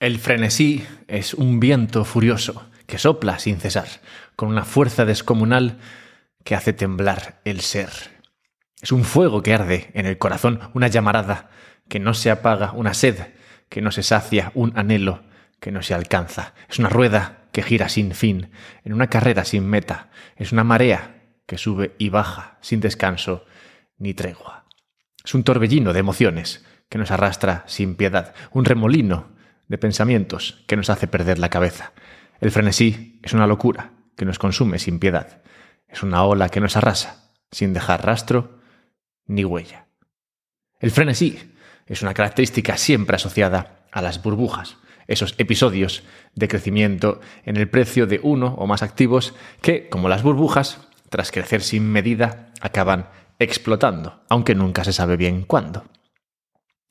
El frenesí es un viento furioso que sopla sin cesar, con una fuerza descomunal que hace temblar el ser. Es un fuego que arde en el corazón, una llamarada que no se apaga, una sed que no se sacia, un anhelo que no se alcanza. Es una rueda que gira sin fin, en una carrera sin meta. Es una marea que sube y baja, sin descanso ni tregua. Es un torbellino de emociones que nos arrastra sin piedad, un remolino de pensamientos que nos hace perder la cabeza. El frenesí es una locura que nos consume sin piedad. Es una ola que nos arrasa sin dejar rastro ni huella. El frenesí es una característica siempre asociada a las burbujas, esos episodios de crecimiento en el precio de uno o más activos que, como las burbujas, tras crecer sin medida, acaban explotando, aunque nunca se sabe bien cuándo.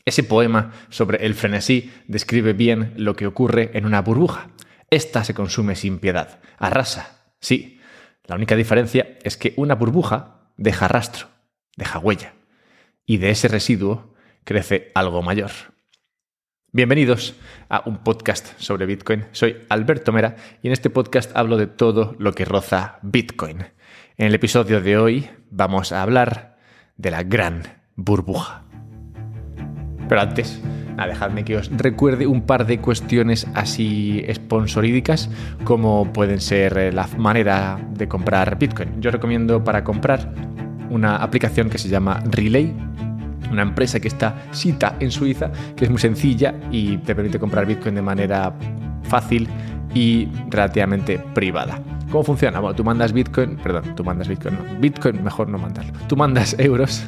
Ese poema sobre el frenesí describe bien lo que ocurre en una burbuja. Esta se consume sin piedad, arrasa, sí. La única diferencia es que una burbuja deja rastro, deja huella, y de ese residuo crece algo mayor. Bienvenidos a un podcast sobre Bitcoin. Soy Alberto Mera y en este podcast hablo de todo lo que roza Bitcoin. En el episodio de hoy vamos a hablar de la gran burbuja. Pero antes, dejadme que os recuerde un par de cuestiones así sponsorídicas, como pueden ser eh, la manera de comprar Bitcoin. Yo recomiendo para comprar una aplicación que se llama Relay, una empresa que está cita en Suiza, que es muy sencilla y te permite comprar Bitcoin de manera fácil y relativamente privada. ¿Cómo funciona? Bueno, tú mandas Bitcoin, perdón, tú mandas Bitcoin, no, Bitcoin mejor no mandarlo. Tú mandas euros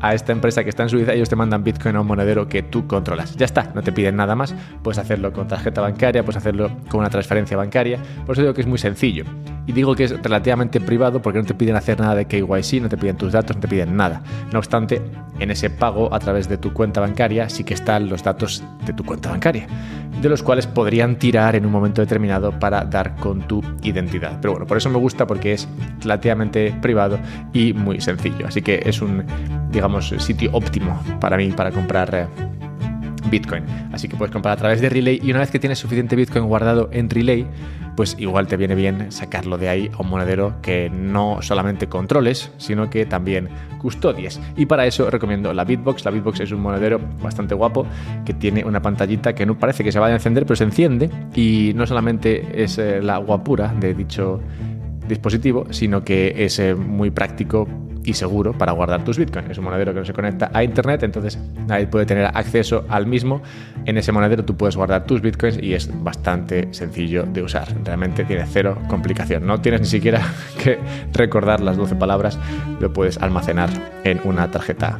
a esta empresa que está en Suiza, ellos te mandan Bitcoin a un monedero que tú controlas. Ya está, no te piden nada más. Puedes hacerlo con tarjeta bancaria, puedes hacerlo con una transferencia bancaria. Por eso digo que es muy sencillo. Y digo que es relativamente privado porque no te piden hacer nada de KYC, no te piden tus datos, no te piden nada. No obstante, en ese pago a través de tu cuenta bancaria sí que están los datos de tu cuenta bancaria, de los cuales podrían tirar en un momento determinado para dar con tu identidad. Pero bueno, por eso me gusta porque es relativamente privado y muy sencillo. Así que es un, digamos, sitio óptimo para mí para comprar eh, Bitcoin. Así que puedes comprar a través de Relay y una vez que tienes suficiente Bitcoin guardado en Relay, pues igual te viene bien sacarlo de ahí a un monedero que no solamente controles, sino que también custodies. Y para eso recomiendo la Bitbox. La Bitbox es un monedero bastante guapo que tiene una pantallita que no parece que se vaya a encender, pero se enciende y no solamente es eh, la guapura de dicho dispositivo, sino que es eh, muy práctico y seguro para guardar tus bitcoins. Es un monedero que no se conecta a internet, entonces nadie puede tener acceso al mismo. En ese monedero tú puedes guardar tus bitcoins y es bastante sencillo de usar. Realmente tiene cero complicación. No tienes ni siquiera que recordar las 12 palabras, lo puedes almacenar en una tarjeta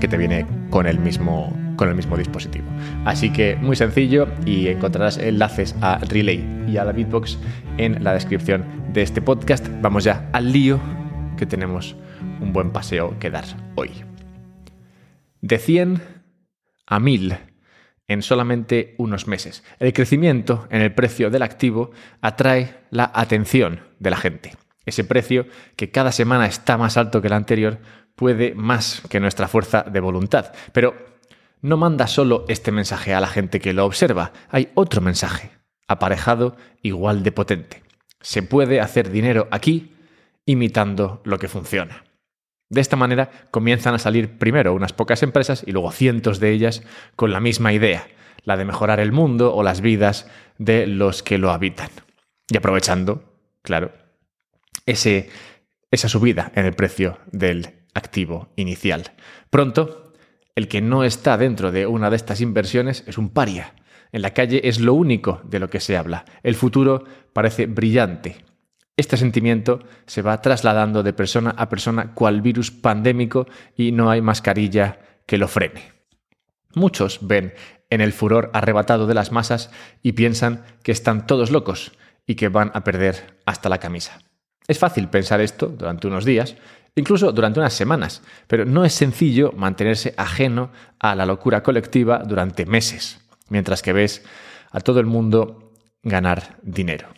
que te viene con el mismo con el mismo dispositivo. Así que muy sencillo y encontrarás enlaces a Relay y a la Bitbox en la descripción de este podcast. Vamos ya al lío que tenemos un buen paseo que dar hoy. De 100 a 1000 en solamente unos meses. El crecimiento en el precio del activo atrae la atención de la gente. Ese precio, que cada semana está más alto que el anterior, puede más que nuestra fuerza de voluntad. Pero no manda solo este mensaje a la gente que lo observa, hay otro mensaje, aparejado igual de potente. Se puede hacer dinero aquí imitando lo que funciona. De esta manera comienzan a salir primero unas pocas empresas y luego cientos de ellas con la misma idea, la de mejorar el mundo o las vidas de los que lo habitan. Y aprovechando, claro, ese, esa subida en el precio del activo inicial. Pronto, el que no está dentro de una de estas inversiones es un paria. En la calle es lo único de lo que se habla. El futuro parece brillante, este sentimiento se va trasladando de persona a persona cual virus pandémico y no hay mascarilla que lo frene. Muchos ven en el furor arrebatado de las masas y piensan que están todos locos y que van a perder hasta la camisa. Es fácil pensar esto durante unos días, incluso durante unas semanas, pero no es sencillo mantenerse ajeno a la locura colectiva durante meses, mientras que ves a todo el mundo ganar dinero.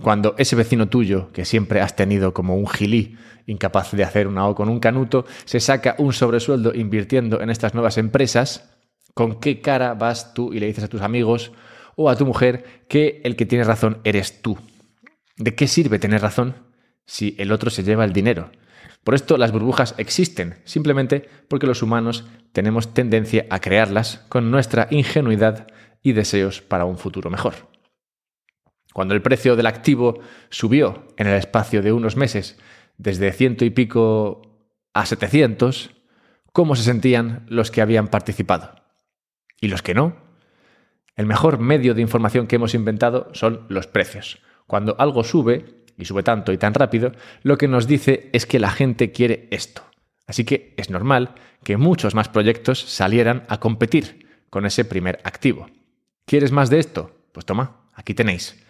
Cuando ese vecino tuyo, que siempre has tenido como un gilí, incapaz de hacer una O con un canuto, se saca un sobresueldo invirtiendo en estas nuevas empresas, ¿Con qué cara vas tú y le dices a tus amigos o a tu mujer que el que tiene razón eres tú? ¿De qué sirve tener razón si el otro se lleva el dinero? Por esto las burbujas existen, simplemente porque los humanos tenemos tendencia a crearlas con nuestra ingenuidad y deseos para un futuro mejor. Cuando el precio del activo subió en el espacio de unos meses desde ciento y pico a 700, ¿cómo se sentían los que habían participado? ¿Y los que no? El mejor medio de información que hemos inventado son los precios. Cuando algo sube, y sube tanto y tan rápido, lo que nos dice es que la gente quiere esto. Así que es normal que muchos más proyectos salieran a competir con ese primer activo. ¿Quieres más de esto? Pues toma, aquí tenéis.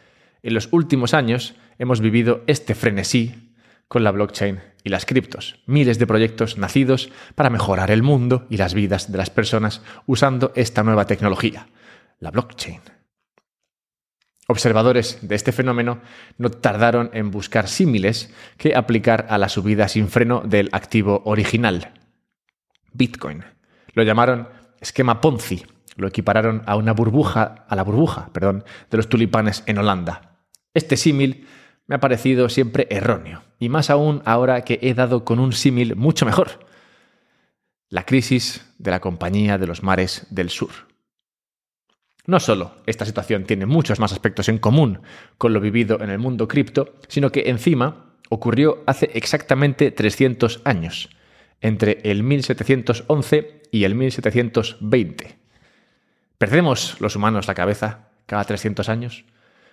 En los últimos años hemos vivido este frenesí con la blockchain y las criptos. Miles de proyectos nacidos para mejorar el mundo y las vidas de las personas usando esta nueva tecnología, la blockchain. Observadores de este fenómeno no tardaron en buscar símiles que aplicar a la subida sin freno del activo original, Bitcoin. Lo llamaron esquema Ponzi, lo equipararon a una burbuja, a la burbuja, perdón, de los tulipanes en Holanda. Este símil me ha parecido siempre erróneo, y más aún ahora que he dado con un símil mucho mejor. La crisis de la Compañía de los Mares del Sur. No solo esta situación tiene muchos más aspectos en común con lo vivido en el mundo cripto, sino que encima ocurrió hace exactamente 300 años, entre el 1711 y el 1720. ¿Perdemos los humanos la cabeza cada 300 años?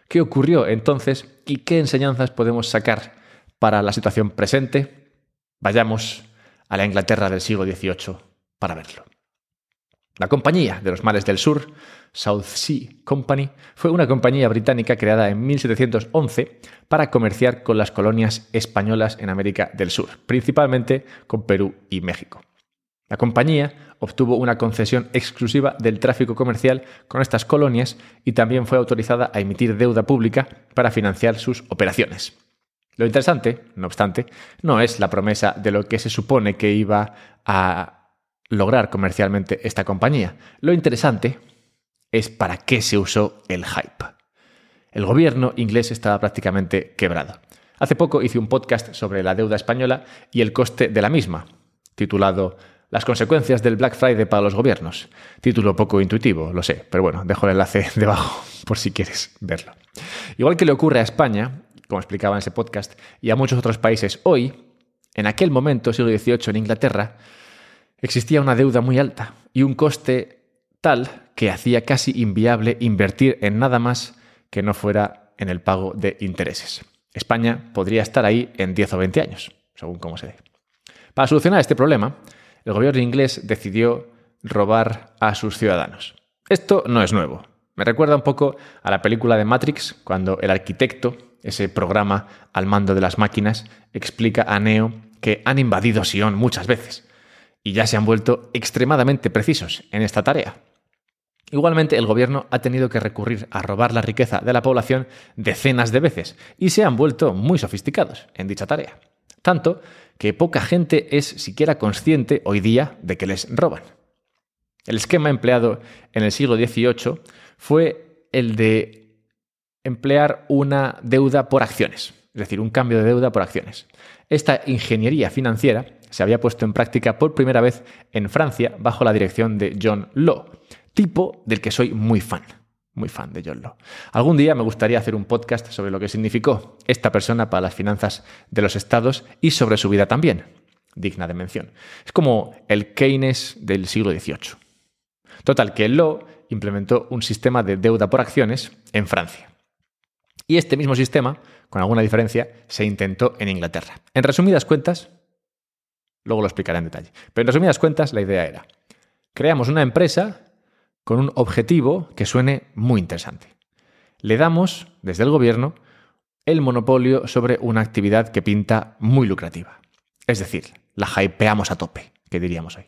¿Qué ocurrió entonces y qué enseñanzas podemos sacar para la situación presente? Vayamos a la Inglaterra del siglo XVIII para verlo. La Compañía de los Mares del Sur, South Sea Company, fue una compañía británica creada en 1711 para comerciar con las colonias españolas en América del Sur, principalmente con Perú y México. La compañía obtuvo una concesión exclusiva del tráfico comercial con estas colonias y también fue autorizada a emitir deuda pública para financiar sus operaciones. Lo interesante, no obstante, no es la promesa de lo que se supone que iba a lograr comercialmente esta compañía. Lo interesante es para qué se usó el hype. El gobierno inglés estaba prácticamente quebrado. Hace poco hice un podcast sobre la deuda española y el coste de la misma, titulado las consecuencias del Black Friday para los gobiernos. Título poco intuitivo, lo sé, pero bueno, dejo el enlace debajo por si quieres verlo. Igual que le ocurre a España, como explicaba en ese podcast, y a muchos otros países hoy, en aquel momento, siglo XVIII, en Inglaterra, existía una deuda muy alta y un coste tal que hacía casi inviable invertir en nada más que no fuera en el pago de intereses. España podría estar ahí en 10 o 20 años, según cómo se dé. Para solucionar este problema, el gobierno inglés decidió robar a sus ciudadanos. Esto no es nuevo. Me recuerda un poco a la película de Matrix, cuando el arquitecto, ese programa al mando de las máquinas, explica a Neo que han invadido Sion muchas veces y ya se han vuelto extremadamente precisos en esta tarea. Igualmente, el gobierno ha tenido que recurrir a robar la riqueza de la población decenas de veces y se han vuelto muy sofisticados en dicha tarea. Tanto que poca gente es siquiera consciente hoy día de que les roban. El esquema empleado en el siglo XVIII fue el de emplear una deuda por acciones, es decir, un cambio de deuda por acciones. Esta ingeniería financiera se había puesto en práctica por primera vez en Francia bajo la dirección de John Law, tipo del que soy muy fan muy fan de John Law. Algún día me gustaría hacer un podcast sobre lo que significó esta persona para las finanzas de los estados y sobre su vida también, digna de mención. Es como el Keynes del siglo XVIII. Total, que Law implementó un sistema de deuda por acciones en Francia. Y este mismo sistema, con alguna diferencia, se intentó en Inglaterra. En resumidas cuentas, luego lo explicaré en detalle, pero en resumidas cuentas la idea era, creamos una empresa con un objetivo que suene muy interesante. Le damos, desde el gobierno, el monopolio sobre una actividad que pinta muy lucrativa. Es decir, la hypeamos a tope, que diríamos hoy.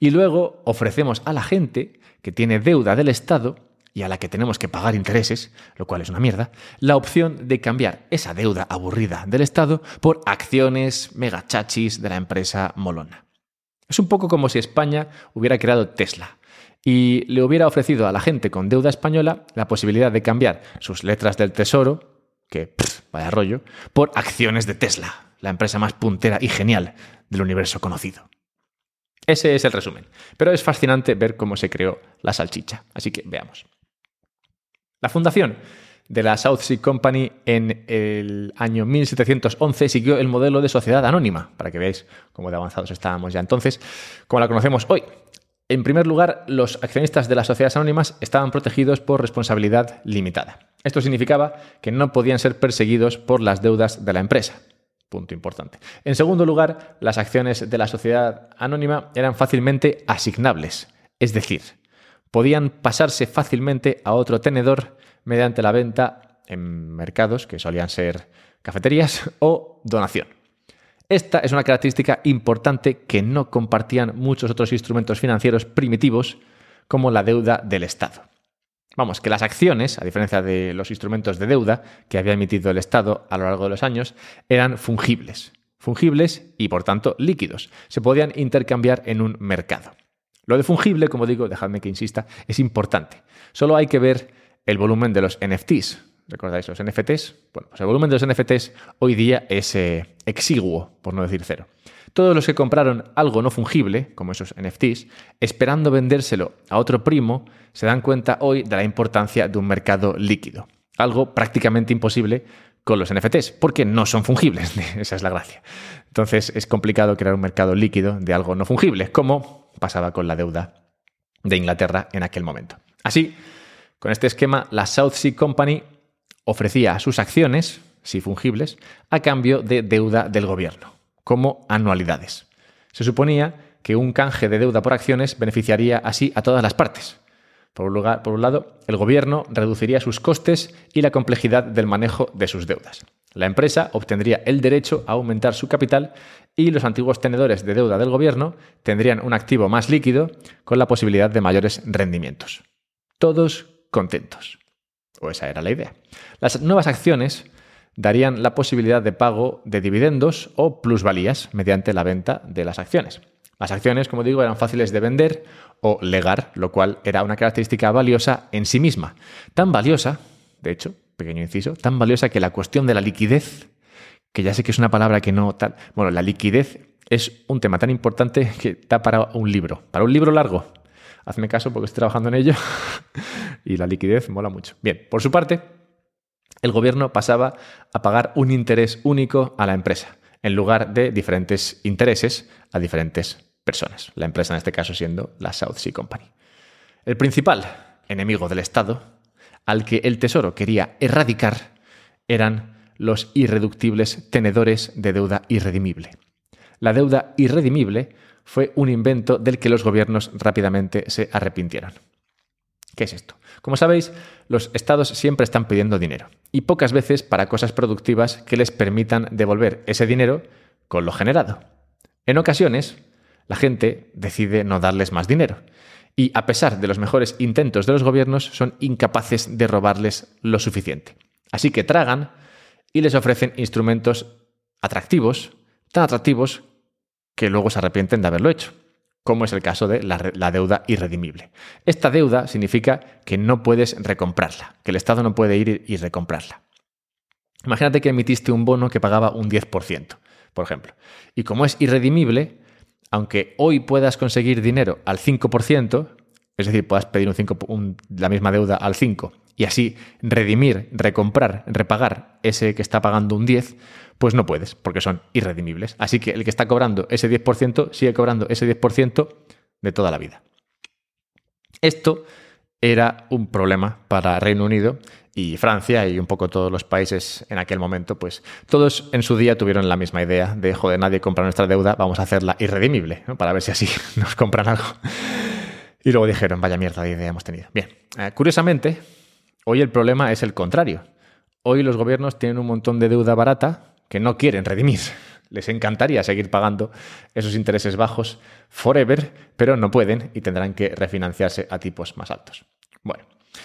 Y luego ofrecemos a la gente que tiene deuda del Estado y a la que tenemos que pagar intereses, lo cual es una mierda, la opción de cambiar esa deuda aburrida del Estado por acciones megachachis de la empresa molona. Es un poco como si España hubiera creado Tesla y le hubiera ofrecido a la gente con deuda española la posibilidad de cambiar sus letras del tesoro, que vaya rollo, por acciones de Tesla, la empresa más puntera y genial del universo conocido. Ese es el resumen. Pero es fascinante ver cómo se creó la salchicha. Así que veamos. La fundación de la South Sea Company en el año 1711 siguió el modelo de sociedad anónima, para que veáis cómo de avanzados estábamos ya entonces, como la conocemos hoy. En primer lugar, los accionistas de las sociedades anónimas estaban protegidos por responsabilidad limitada. Esto significaba que no podían ser perseguidos por las deudas de la empresa. Punto importante. En segundo lugar, las acciones de la sociedad anónima eran fácilmente asignables, es decir, podían pasarse fácilmente a otro tenedor mediante la venta en mercados, que solían ser cafeterías, o donación. Esta es una característica importante que no compartían muchos otros instrumentos financieros primitivos, como la deuda del Estado. Vamos, que las acciones, a diferencia de los instrumentos de deuda que había emitido el Estado a lo largo de los años, eran fungibles. Fungibles y, por tanto, líquidos. Se podían intercambiar en un mercado. Lo de fungible, como digo, dejadme que insista, es importante. Solo hay que ver el volumen de los NFTs. ¿Recordáis los NFTs? Bueno, pues el volumen de los NFTs hoy día es eh, exiguo, por no decir cero. Todos los que compraron algo no fungible, como esos NFTs, esperando vendérselo a otro primo, se dan cuenta hoy de la importancia de un mercado líquido. Algo prácticamente imposible con los NFTs, porque no son fungibles. Esa es la gracia. Entonces es complicado crear un mercado líquido de algo no fungible, como pasaba con la deuda de Inglaterra en aquel momento. Así, con este esquema, la South Sea Company ofrecía sus acciones, si fungibles, a cambio de deuda del gobierno como anualidades. Se suponía que un canje de deuda por acciones beneficiaría así a todas las partes. Por un, por un, lado, el gobierno reduciría sus costes y la complejidad del manejo de sus deudas. La empresa obtendría el derecho a aumentar su capital y los antiguos tenedores de deuda del gobierno tendrían un activo más líquido con la posibilidad de mayores rendimientos. Todos contentos. O esa era la idea. Las nuevas acciones darían la posibilidad de pago de dividendos o plusvalías mediante la venta de las acciones. Las acciones, como digo, eran fáciles de vender o legar, lo cual era una característica valiosa en sí misma. Tan valiosa, de hecho, pequeño inciso, tan valiosa que la cuestión de la liquidez, que ya sé que es una palabra que no tal, bueno, la liquidez es un tema tan importante que da para un libro, para un libro largo. Hazme caso porque estoy trabajando en ello y la liquidez mola mucho. Bien, por su parte, el gobierno pasaba a pagar un interés único a la empresa, en lugar de diferentes intereses a diferentes personas. La empresa en este caso siendo la South Sea Company. El principal enemigo del Estado, al que el Tesoro quería erradicar, eran los irreductibles tenedores de deuda irredimible. La deuda irredimible fue un invento del que los gobiernos rápidamente se arrepintieron. ¿Qué es esto? Como sabéis, los estados siempre están pidiendo dinero y pocas veces para cosas productivas que les permitan devolver ese dinero con lo generado. En ocasiones, la gente decide no darles más dinero y a pesar de los mejores intentos de los gobiernos son incapaces de robarles lo suficiente. Así que tragan y les ofrecen instrumentos atractivos, tan atractivos que luego se arrepienten de haberlo hecho como es el caso de la, deuda irredimible. Esta deuda significa que no puedes recomprarla, que el Estado no puede ir y recomprarla. Imagínate que emitiste un bono que pagaba un 10%, por ejemplo. Y como es irredimible, aunque hoy puedas conseguir dinero al 5%, es decir, puedas pedir la misma deuda al 5% y así redimir, recomprar, repagar ese que está pagando un 10%, pues no puedes, porque son irredimibles. Así que el que está cobrando ese 10% sigue cobrando ese 10% de toda la vida. Esto era un problema para Reino Unido y Francia y un poco todos los países en aquel momento, pues todos en su día tuvieron la misma idea de, joder, nadie compra nuestra deuda, vamos a hacerla irredimible, para ver si así nos compran algo. Y luego dijeron, vaya mierda de idea hemos tenido. Bien, eh, curiosamente, hoy el problema es el contrario. Hoy los gobiernos tienen un montón de deuda barata que no quieren redimir. Les encantaría seguir pagando esos intereses bajos forever, pero no pueden y tendrán que refinanciarse a tipos más altos. Bueno,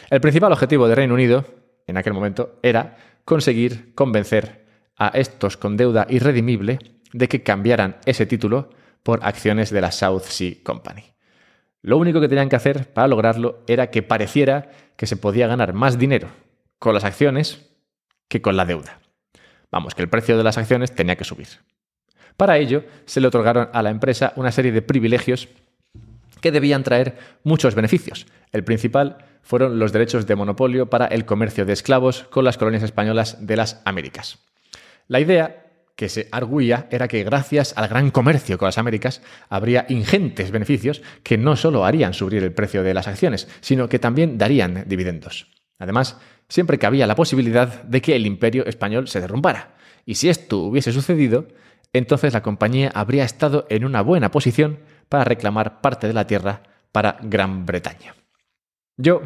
el principal objetivo de Reino Unido en aquel momento era conseguir convencer a estos con deuda irredimible de que cambiaran ese título por acciones de la South Sea Company. Lo único que tenían que hacer para lograrlo era que pareciera que se podía ganar más dinero con las acciones que con la deuda. Vamos, que el precio de las acciones tenía que subir. Para ello, se le otorgaron a la empresa una serie de privilegios que debían traer muchos beneficios. El principal fueron los derechos de monopolio para el comercio de esclavos con las colonias españolas de las Américas. La idea que se arguía era que gracias al gran comercio con las Américas habría ingentes beneficios que no solo harían subir el precio de las acciones, sino que también darían dividendos. Además, siempre que había la posibilidad de que el imperio español se derrumbara. Y si esto hubiese sucedido, entonces la compañía habría estado en una buena posición para reclamar parte de la tierra para Gran Bretaña. Yo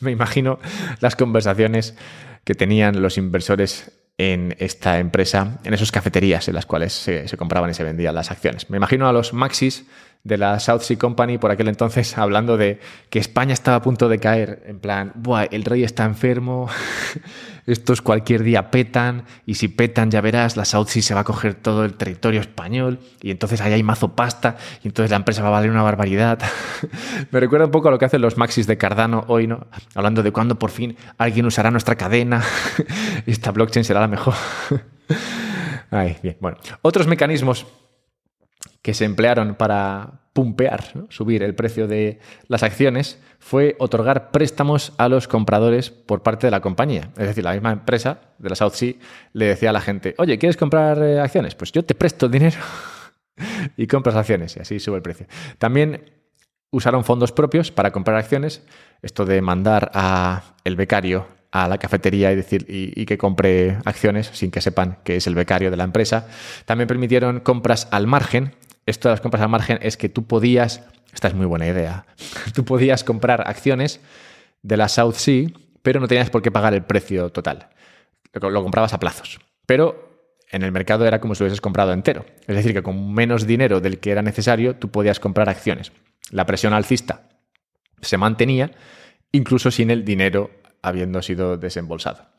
me imagino las conversaciones que tenían los inversores en esta empresa, en esas cafeterías en las cuales se, se, compraban y se vendían las acciones. Me imagino a los Maxis de la South Sea Company por aquel entonces hablando de que España estaba a punto de caer, en plan, Buah, el rey está enfermo, estos cualquier día petan, y si petan ya verás, la South Sea se va a coger todo el territorio español, y entonces ahí hay mazo pasta, y entonces la empresa va a valer una barbaridad. Me recuerda un poco a lo que hacen los Maxis de Cardano hoy, ¿no? Hablando de cuándo por fin alguien usará nuestra cadena, esta blockchain será la mejor. Ay, bien, bueno. Otros mecanismos que se emplearon para pumpear, subir el precio de las acciones, fue otorgar préstamos a los compradores por parte de la compañía. Es decir, la misma empresa de la South Sea le decía a la gente, oye, ¿quieres comprar eh, acciones? Pues yo te presto dinero y compras acciones y así sube el precio. También usaron fondos propios para comprar acciones, esto de mandar a el becario a la cafetería y decir y, que compre acciones sin que sepan que es el becario de la empresa. También permitieron compras al margen, esto de las compras al margen es que tú podías, esta es muy buena idea, tú podías comprar acciones de la South Sea, pero no tenías por qué pagar el precio total. Lo comprabas a plazos. Pero en el mercado era como si hubieses comprado entero. Es decir, que con menos dinero del que era necesario, tú podías comprar acciones. La presión alcista se mantenía incluso sin el dinero habiendo sido desembolsado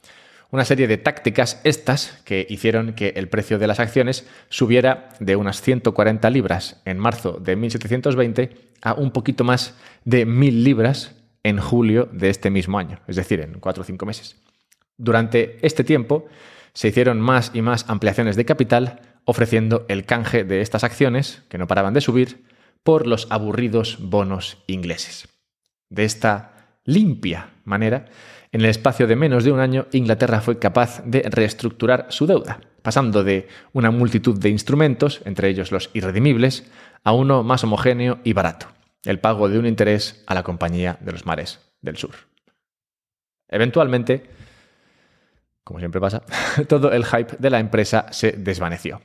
una serie de tácticas estas que hicieron que el precio de las acciones subiera de unas 140 libras en marzo de 1720 a un poquito más de 1000 libras en julio de este mismo año, es decir, en cuatro o cinco meses. Durante este tiempo se hicieron más y más ampliaciones de capital, ofreciendo el canje de estas acciones, que no paraban de subir, por los aburridos bonos ingleses. De esta limpia manera, en el espacio de menos de un año, Inglaterra fue capaz de reestructurar su deuda, pasando de una multitud de instrumentos, entre ellos los irredimibles, a uno más homogéneo y barato, el pago de un interés a la Compañía de los Mares del Sur. Eventualmente, como siempre pasa, todo el hype de la empresa se desvaneció.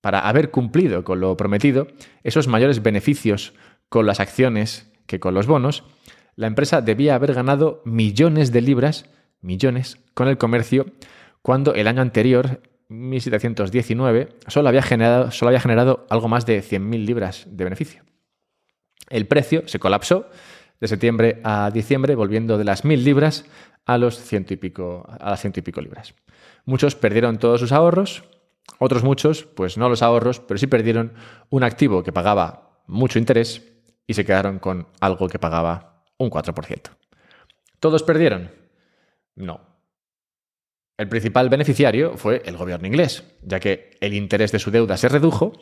Para haber cumplido con lo prometido, esos mayores beneficios con las acciones que con los bonos, la empresa debía haber ganado millones de libras, millones, con el comercio, cuando el año anterior, 1719, solo había generado, solo había generado algo más de 100.000 libras de beneficio. El precio se colapsó de septiembre a diciembre, volviendo de las 1.000 libras a, los ciento y pico, a las ciento y pico libras. Muchos perdieron todos sus ahorros, otros muchos, pues no los ahorros, pero sí perdieron un activo que pagaba mucho interés y se quedaron con algo que pagaba un 4%. ¿Todos perdieron? No. El principal beneficiario fue el gobierno inglés, ya que el interés de su deuda se redujo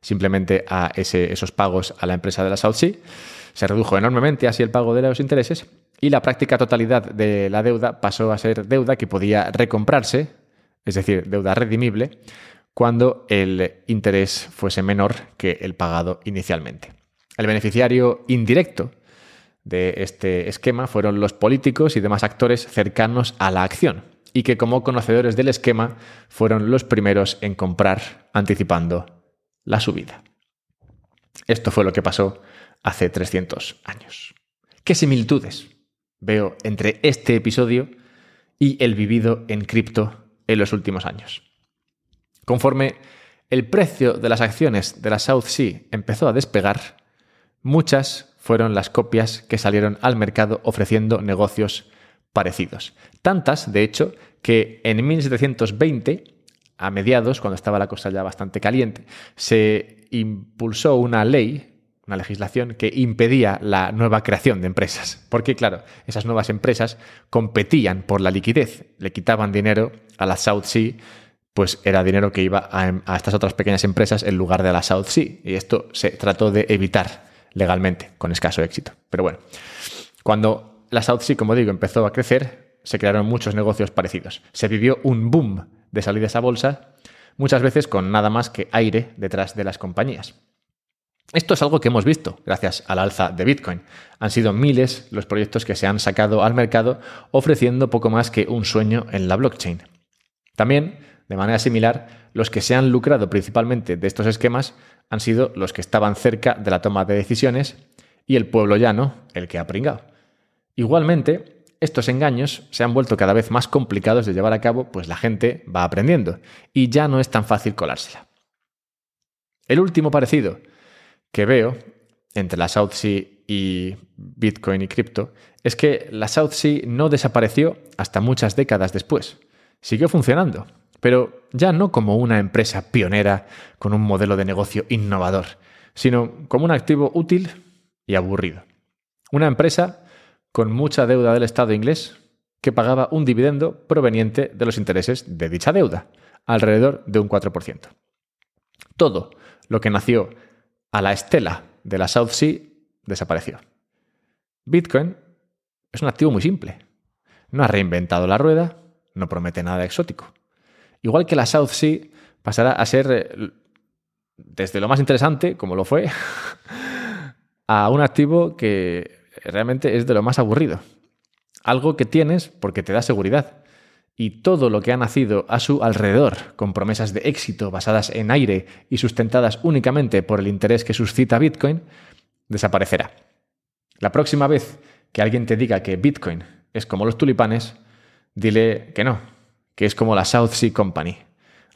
simplemente a esos pagos a la empresa de la South Sea. Se redujo enormemente así el pago de los intereses y la práctica totalidad de la deuda pasó a ser deuda que podía recomprarse, es decir, deuda redimible, cuando el interés fuese menor que el pagado inicialmente. El beneficiario indirecto de este esquema fueron los políticos y demás actores cercanos a la acción, y que como conocedores del esquema fueron los primeros en comprar anticipando la subida. Esto fue lo que pasó hace 300 años. ¿Qué similitudes veo entre este episodio y el vivido en cripto en los últimos años? Conforme el precio de las acciones de la South Sea empezó a despegar, muchas fueron las copias que salieron al mercado ofreciendo negocios parecidos. Tantas, de hecho, que en 1720, a mediados, cuando estaba la cosa ya bastante caliente, se impulsó una ley una legislación que impedía la nueva creación de empresas. Porque, claro, esas nuevas empresas competían por la liquidez, le quitaban dinero a la South Sea, pues era dinero que iba a, estas otras pequeñas empresas en lugar de la South Sea. Y esto se trató de evitar legalmente, con escaso éxito. Pero bueno, cuando la South Sea, como digo, empezó a crecer, se crearon muchos negocios parecidos. Se vivió un boom de salidas a bolsa, muchas veces con nada más que aire detrás de las compañías. Esto es algo que hemos visto gracias al alza de Bitcoin. Han sido miles los proyectos que se han sacado al mercado ofreciendo poco más que un sueño en la blockchain. También, de manera similar, los que se han lucrado principalmente de estos esquemas han sido los que estaban cerca de la toma de decisiones y el pueblo llano el que ha pringado. Igualmente, estos engaños se han vuelto cada vez más complicados de llevar a cabo, pues la gente va aprendiendo y ya no es tan fácil colársela. El último parecido que veo entre la South Sea y Bitcoin y cripto es que la South Sea no desapareció hasta muchas décadas después. Siguió funcionando, pero ya no como una empresa pionera con un modelo de negocio innovador, sino como un activo útil y aburrido. Una empresa con mucha deuda del Estado inglés que pagaba un dividendo proveniente de los intereses de dicha deuda, alrededor de un 4%. Todo lo que nació a la estela de la South Sea desapareció. Bitcoin es un activo muy simple. No ha reinventado la rueda, no promete nada exótico. Igual que la South Sea pasará a ser eh, desde lo más interesante, como lo fue, a un activo que realmente es de lo más aburrido. Algo que tienes porque te da seguridad. Y todo lo que ha nacido a su alrededor, con promesas de éxito basadas en aire y sustentadas únicamente por el interés que suscita Bitcoin, desaparecerá. La próxima vez que alguien te diga que Bitcoin es como los tulipanes, dile que no, que es como la South Sea Company.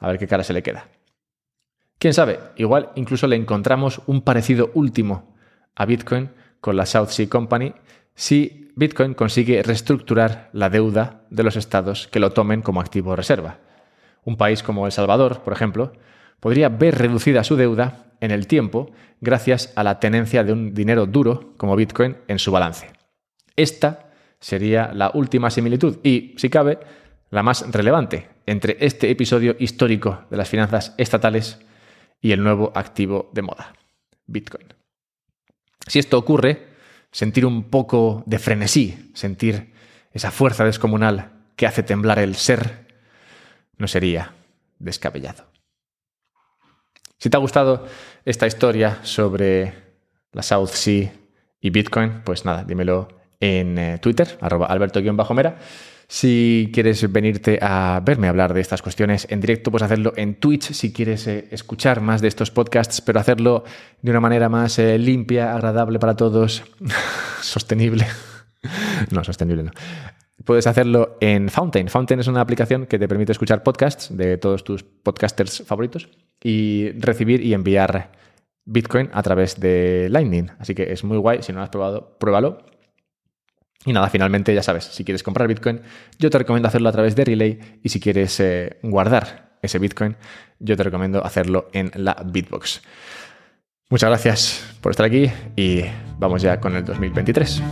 A ver qué cara se le queda. Quién sabe, igual incluso le encontramos un parecido último a Bitcoin con la South Sea Company si Bitcoin consigue reestructurar la deuda de los estados que lo tomen como activo reserva. Un país como El Salvador, por ejemplo, podría ver reducida su deuda en el tiempo gracias a la tenencia de un dinero duro como Bitcoin en su balance. Esta sería la última similitud y, si cabe, la más relevante entre este episodio histórico de las finanzas estatales y el nuevo activo de moda, Bitcoin. Si esto ocurre, sentir un poco de frenesí, sentir esa fuerza descomunal que hace temblar el ser, no sería descabellado. Si te ha gustado esta historia sobre la South Sea y Bitcoin, pues nada, dímelo en eh, Twitter, arroba alberto-mera. Si quieres venirte a verme hablar de estas cuestiones en directo, pues hacerlo en Twitch. Si quieres eh, escuchar más de estos podcasts, pero hacerlo de una manera más eh, limpia, agradable para todos, sostenible. no, sostenible no. Puedes hacerlo en Fountain. Fountain es una aplicación que te permite escuchar podcasts de todos tus podcasters favoritos y recibir y enviar Bitcoin a través de Lightning. Así que es muy guay. Si no lo has probado, pruébalo y nada, finalmente ya sabes, si quieres comprar Bitcoin, yo te recomiendo hacerlo a través de Relay y si quieres eh, guardar ese Bitcoin, yo te recomiendo hacerlo en la Bitbox. Muchas gracias por estar aquí y vamos ya con el 2023.